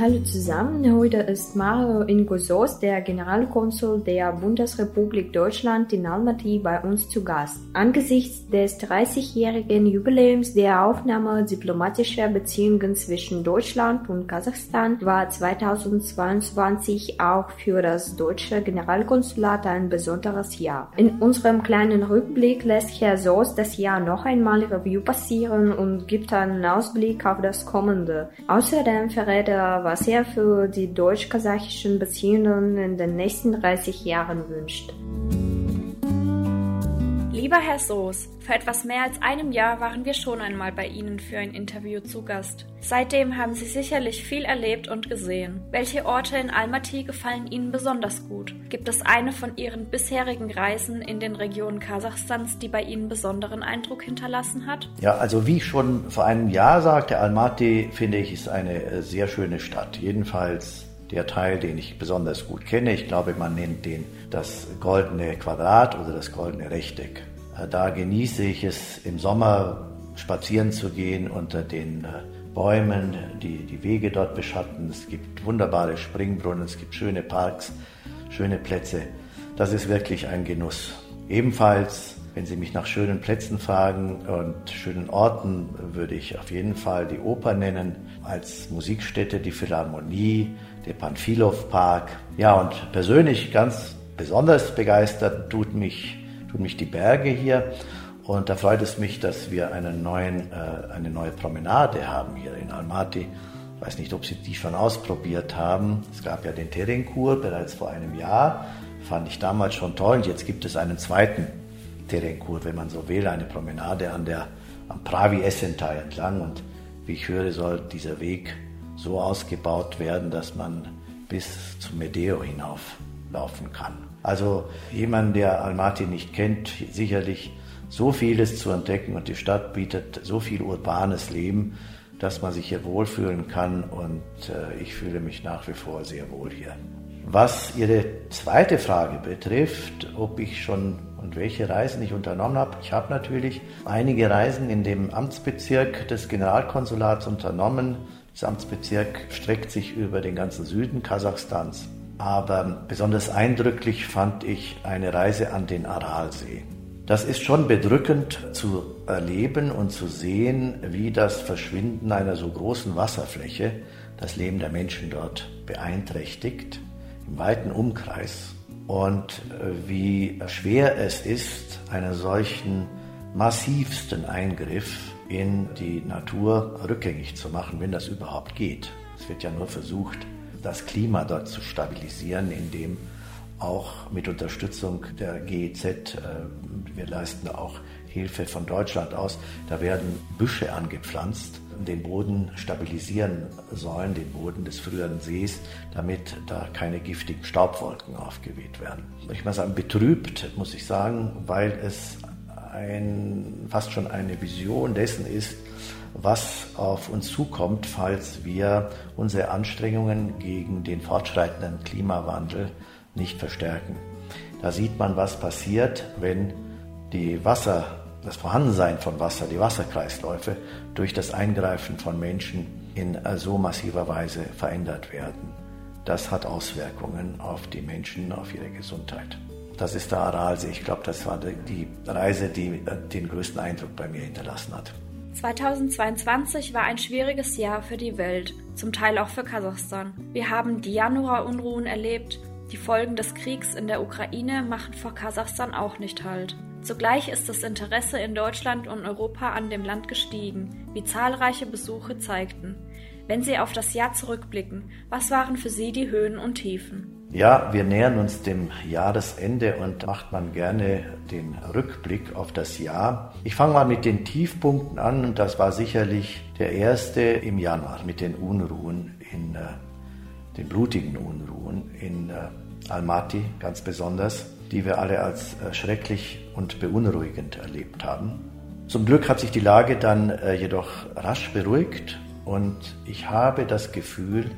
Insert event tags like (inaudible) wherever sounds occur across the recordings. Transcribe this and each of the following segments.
Hallo zusammen, heute ist Mario Ingosos, der Generalkonsul der Bundesrepublik Deutschland in Almaty bei uns zu Gast. Angesichts des 30-jährigen Jubiläums der Aufnahme diplomatischer Beziehungen zwischen Deutschland und Kasachstan war 2022 auch für das deutsche Generalkonsulat ein besonderes Jahr. In unserem kleinen Rückblick lässt Herr Soos das Jahr noch einmal Review passieren und gibt einen Ausblick auf das kommende. Außerdem verrät er was er für die deutsch-kasachischen Beziehungen in den nächsten 30 Jahren wünscht. Lieber Herr Soos, vor etwas mehr als einem Jahr waren wir schon einmal bei Ihnen für ein Interview zu Gast. Seitdem haben Sie sicherlich viel erlebt und gesehen. Welche Orte in Almaty gefallen Ihnen besonders gut? Gibt es eine von Ihren bisherigen Reisen in den Regionen Kasachstans, die bei Ihnen besonderen Eindruck hinterlassen hat? Ja, also wie ich schon vor einem Jahr sagte, Almaty finde ich ist eine äh, sehr schöne Stadt. Jedenfalls der Teil, den ich besonders gut kenne. Ich glaube, man nennt den das goldene Quadrat oder das goldene Rechteck. Äh, da genieße ich es im Sommer spazieren zu gehen unter den äh, Bäumen, die die Wege dort beschatten. Es gibt wunderbare Springbrunnen, es gibt schöne Parks, schöne Plätze. Das ist wirklich ein Genuss. Ebenfalls, wenn Sie mich nach schönen Plätzen fragen und schönen Orten, würde ich auf jeden Fall die Oper nennen, als Musikstätte die Philharmonie, der Panfilov Park. Ja, und persönlich ganz besonders begeistert tut mich tun mich die Berge hier. Und da freut es mich, dass wir einen neuen, äh, eine neue Promenade haben hier in Almaty. Ich weiß nicht, ob Sie die schon ausprobiert haben. Es gab ja den Terenkur bereits vor einem Jahr. Fand ich damals schon toll. Und jetzt gibt es einen zweiten Terenkur, wenn man so will, eine Promenade an der, am Pravi Essentai entlang. Und wie ich höre, soll dieser Weg so ausgebaut werden, dass man bis zum Medeo hinauflaufen kann. Also jemand, der Almaty nicht kennt, sicherlich so vieles zu entdecken und die Stadt bietet so viel urbanes Leben, dass man sich hier wohlfühlen kann und äh, ich fühle mich nach wie vor sehr wohl hier. Was Ihre zweite Frage betrifft, ob ich schon und welche Reisen ich unternommen habe, ich habe natürlich einige Reisen in dem Amtsbezirk des Generalkonsulats unternommen. Das Amtsbezirk streckt sich über den ganzen Süden Kasachstans. Aber besonders eindrücklich fand ich eine Reise an den Aralsee. Das ist schon bedrückend zu erleben und zu sehen, wie das Verschwinden einer so großen Wasserfläche das Leben der Menschen dort beeinträchtigt, im weiten Umkreis. Und wie schwer es ist, einen solchen massivsten Eingriff in die Natur rückgängig zu machen, wenn das überhaupt geht. Es wird ja nur versucht, das Klima dort zu stabilisieren, indem auch mit Unterstützung der GEZ, äh, wir leisten auch Hilfe von Deutschland aus, da werden Büsche angepflanzt, den Boden stabilisieren sollen, den Boden des früheren Sees, damit da keine giftigen Staubwolken aufgeweht werden. Ich muss sagen, betrübt, muss ich sagen, weil es ein, fast schon eine Vision dessen ist, was auf uns zukommt, falls wir unsere Anstrengungen gegen den fortschreitenden Klimawandel nicht verstärken. Da sieht man, was passiert, wenn die Wasser, das Vorhandensein von Wasser, die Wasserkreisläufe durch das Eingreifen von Menschen in so massiver Weise verändert werden. Das hat Auswirkungen auf die Menschen, auf ihre Gesundheit. Das ist der Aralsee. Ich glaube, das war die Reise, die den größten Eindruck bei mir hinterlassen hat. 2022 war ein schwieriges Jahr für die Welt, zum Teil auch für Kasachstan. Wir haben die Januarunruhen erlebt, die Folgen des Kriegs in der Ukraine machen vor Kasachstan auch nicht Halt. Zugleich ist das Interesse in Deutschland und Europa an dem Land gestiegen, wie zahlreiche Besuche zeigten. Wenn Sie auf das Jahr zurückblicken, was waren für Sie die Höhen und Tiefen? Ja, wir nähern uns dem Jahresende und macht man gerne den Rückblick auf das Jahr. Ich fange mal mit den Tiefpunkten an und das war sicherlich der erste im Januar mit den Unruhen in äh, den blutigen Unruhen in äh, Almaty ganz besonders, die wir alle als äh, schrecklich und beunruhigend erlebt haben. Zum Glück hat sich die Lage dann jedoch rasch beruhigt und ich habe das Gefühl,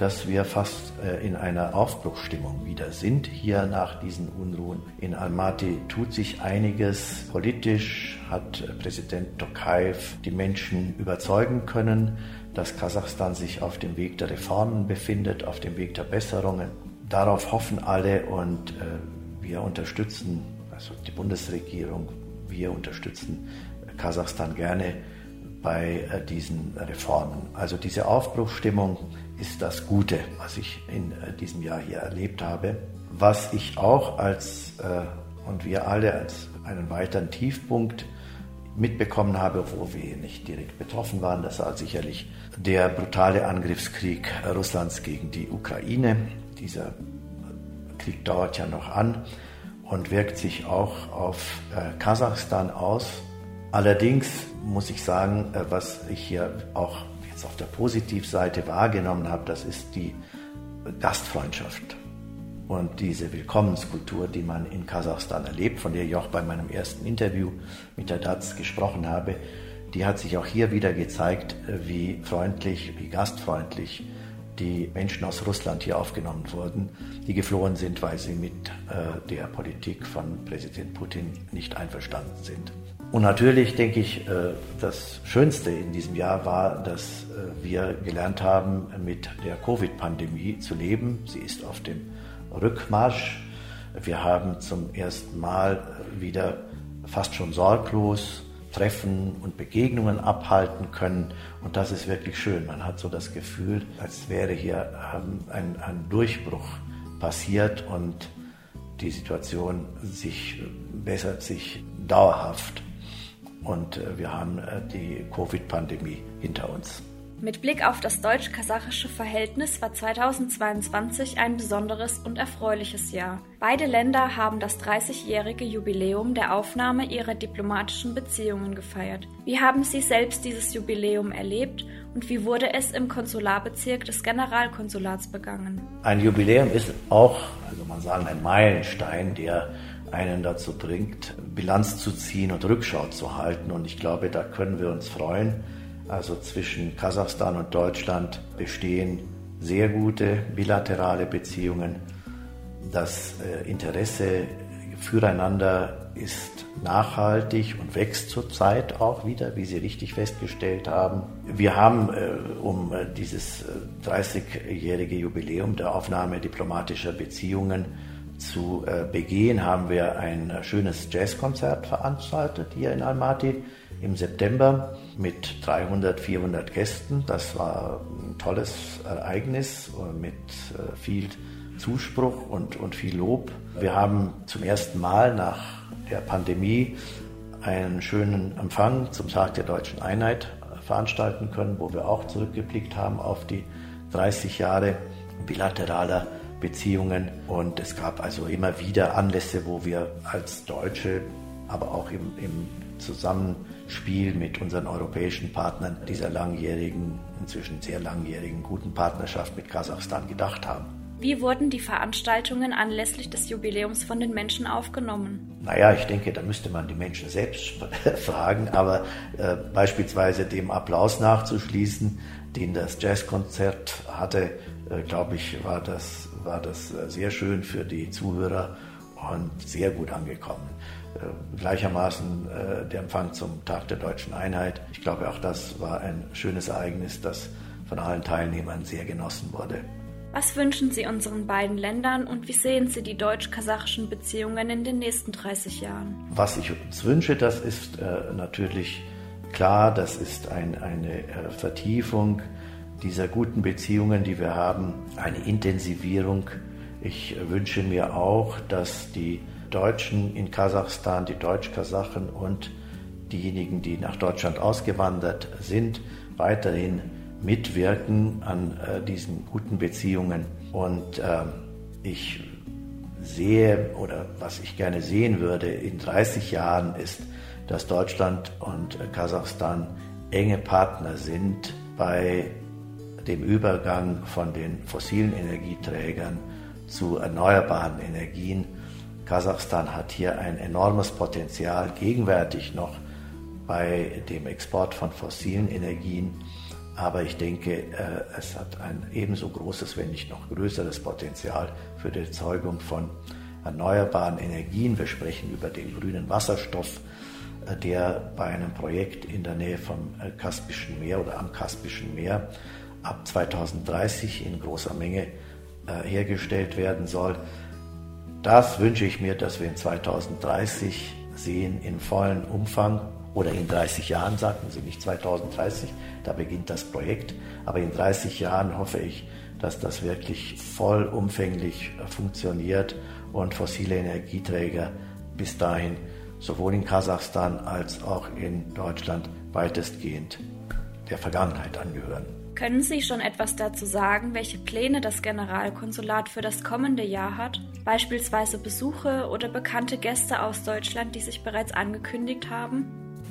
dass wir fast äh, in einer Aufbruchsstimmung wieder sind. Hier nach diesen Unruhen in Almaty tut sich einiges. Politisch hat Präsident Tokayev die Menschen überzeugen können, dass Kasachstan sich auf dem Weg der Reformen befindet, auf dem Weg der Besserungen. Darauf hoffen alle und äh, wir unterstützen, also die Bundesregierung, wir unterstützen Kasachstan gerne bei äh, diesen Reformen. Also diese Aufbruchsstimmung ist das Gute, was ich in äh, diesem Jahr hier erlebt habe. Was ich auch als äh, und wir alle als einen weiteren Tiefpunkt mitbekommen habe, wo wir nicht direkt betroffen waren, das war sicherlich der brutale Angriffskrieg Russlands gegen die Ukraine. Dieser Krieg dauert ja noch an und wirkt sich auch auf Kasachstan aus. Allerdings muss ich sagen, äh, was ich hier auch jetzt auf der Positivseite wahrgenommen habe, das ist die Gastfreundschaft und diese Willkommenskultur, die man in Kasachstan erlebt, von der ich auch bei meinem ersten Interview mit der DATS gesprochen habe, die hat sich auch hier wieder gezeigt, wie freundlich, wie gastfreundlich die Menschen aus Russland hier aufgenommen wurden, die geflohen sind, weil sie mit äh, der Politik von Präsident Putin nicht einverstanden sind. Und natürlich denke ich, äh, das Schönste in diesem Jahr war, dass äh, wir gelernt haben, mit der Covid-Pandemie zu leben. Sie ist auf dem Rückmarsch. Wir haben zum ersten Mal wieder fast schon sorglos Treffen und Begegnungen abhalten können. Und das ist wirklich schön. Man hat so das Gefühl, als wäre hier ähm, ein, ein Durchbruch passiert und die Situation sich bessert sich dauerhaft und äh, wir haben äh, die Covid-Pandemie hinter uns. Mit Blick auf das deutsch-kasachische Verhältnis war 2022 ein besonderes und erfreuliches Jahr. Beide Länder haben das 30-jährige Jubiläum der Aufnahme ihrer diplomatischen Beziehungen gefeiert. Wie haben Sie selbst dieses Jubiläum erlebt und wie wurde es im Konsularbezirk des Generalkonsulats begangen? Ein Jubiläum ist auch, also man sagen, ein Meilenstein, der einen dazu bringt, Bilanz zu ziehen und Rückschau zu halten. Und ich glaube, da können wir uns freuen. Also zwischen Kasachstan und Deutschland bestehen sehr gute bilaterale Beziehungen. Das äh, Interesse füreinander ist nachhaltig und wächst zurzeit auch wieder, wie Sie richtig festgestellt haben. Wir haben, äh, um äh, dieses 30-jährige Jubiläum der Aufnahme diplomatischer Beziehungen zu begehen, haben wir ein schönes Jazzkonzert veranstaltet hier in Almaty im September mit 300, 400 Gästen. Das war ein tolles Ereignis mit äh, viel Zuspruch und, und viel Lob. Wir haben zum ersten Mal nach der Pandemie einen schönen Empfang zum Tag der deutschen Einheit veranstalten können, wo wir auch zurückgeblickt haben auf die 30 Jahre bilateraler Beziehungen. Und es gab also immer wieder Anlässe, wo wir als Deutsche, aber auch im, im Zusammenspiel mit unseren europäischen Partnern dieser langjährigen, inzwischen sehr langjährigen guten Partnerschaft mit Kasachstan gedacht haben. Wie wurden die Veranstaltungen anlässlich des Jubiläums von den Menschen aufgenommen? Naja, ich denke, da müsste man die Menschen selbst (laughs) fragen, aber äh, beispielsweise dem Applaus nachzuschließen, den das Jazzkonzert hatte, äh, glaube ich, war das war das äh, sehr schön für die Zuhörer und sehr gut angekommen. Äh, gleichermaßen äh, der Empfang zum Tag der deutschen Einheit. Ich glaube, auch das war ein schönes Ereignis, das von allen Teilnehmern sehr genossen wurde. Was wünschen Sie unseren beiden Ländern und wie sehen Sie die deutsch-kasachischen Beziehungen in den nächsten 30 Jahren? Was ich uns wünsche, das ist äh, natürlich klar, das ist ein, eine äh, Vertiefung dieser guten Beziehungen, die wir haben, eine Intensivierung. Ich wünsche mir auch, dass die Deutschen in Kasachstan, die Deutsch-Kasachen und diejenigen, die nach Deutschland ausgewandert sind, weiterhin mitwirken an äh, diesen guten Beziehungen. Und äh, ich sehe oder was ich gerne sehen würde in 30 Jahren ist, dass Deutschland und Kasachstan enge Partner sind bei dem Übergang von den fossilen Energieträgern zu erneuerbaren Energien. Kasachstan hat hier ein enormes Potenzial, gegenwärtig noch bei dem Export von fossilen Energien. Aber ich denke, äh, es hat ein ebenso großes, wenn nicht noch größeres Potenzial für die Erzeugung von erneuerbaren Energien. Wir sprechen über den grünen Wasserstoff, äh, der bei einem Projekt in der Nähe vom äh, Kaspischen Meer oder am Kaspischen Meer ab 2030 in großer Menge hergestellt werden soll. Das wünsche ich mir, dass wir in 2030 sehen in vollem Umfang oder in 30 Jahren, sagten Sie nicht 2030, da beginnt das Projekt, aber in 30 Jahren hoffe ich, dass das wirklich vollumfänglich funktioniert und fossile Energieträger bis dahin sowohl in Kasachstan als auch in Deutschland weitestgehend der Vergangenheit angehören. Können Sie schon etwas dazu sagen, welche Pläne das Generalkonsulat für das kommende Jahr hat? Beispielsweise Besuche oder bekannte Gäste aus Deutschland, die sich bereits angekündigt haben?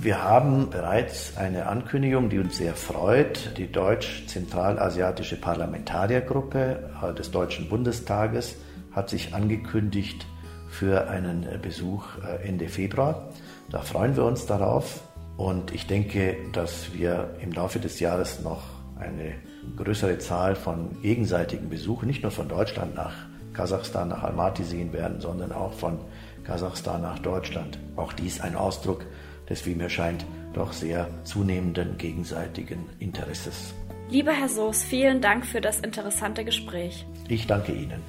Wir haben bereits eine Ankündigung, die uns sehr freut. Die Deutsch-Zentralasiatische Parlamentariergruppe äh, des Deutschen Bundestages hat sich angekündigt für einen Besuch äh, Ende Februar. Da freuen wir uns darauf und ich denke, dass wir im Laufe des Jahres noch eine größere Zahl von gegenseitigen Besuchen, nicht nur von Deutschland nach Kasachstan, nach Almaty sehen werden, sondern auch von Kasachstan nach Deutschland. Auch dies ein Ausdruck des, wie mir scheint, doch sehr zunehmenden gegenseitigen Interesses. Lieber Herr Soos, vielen Dank für das interessante Gespräch. Ich danke Ihnen.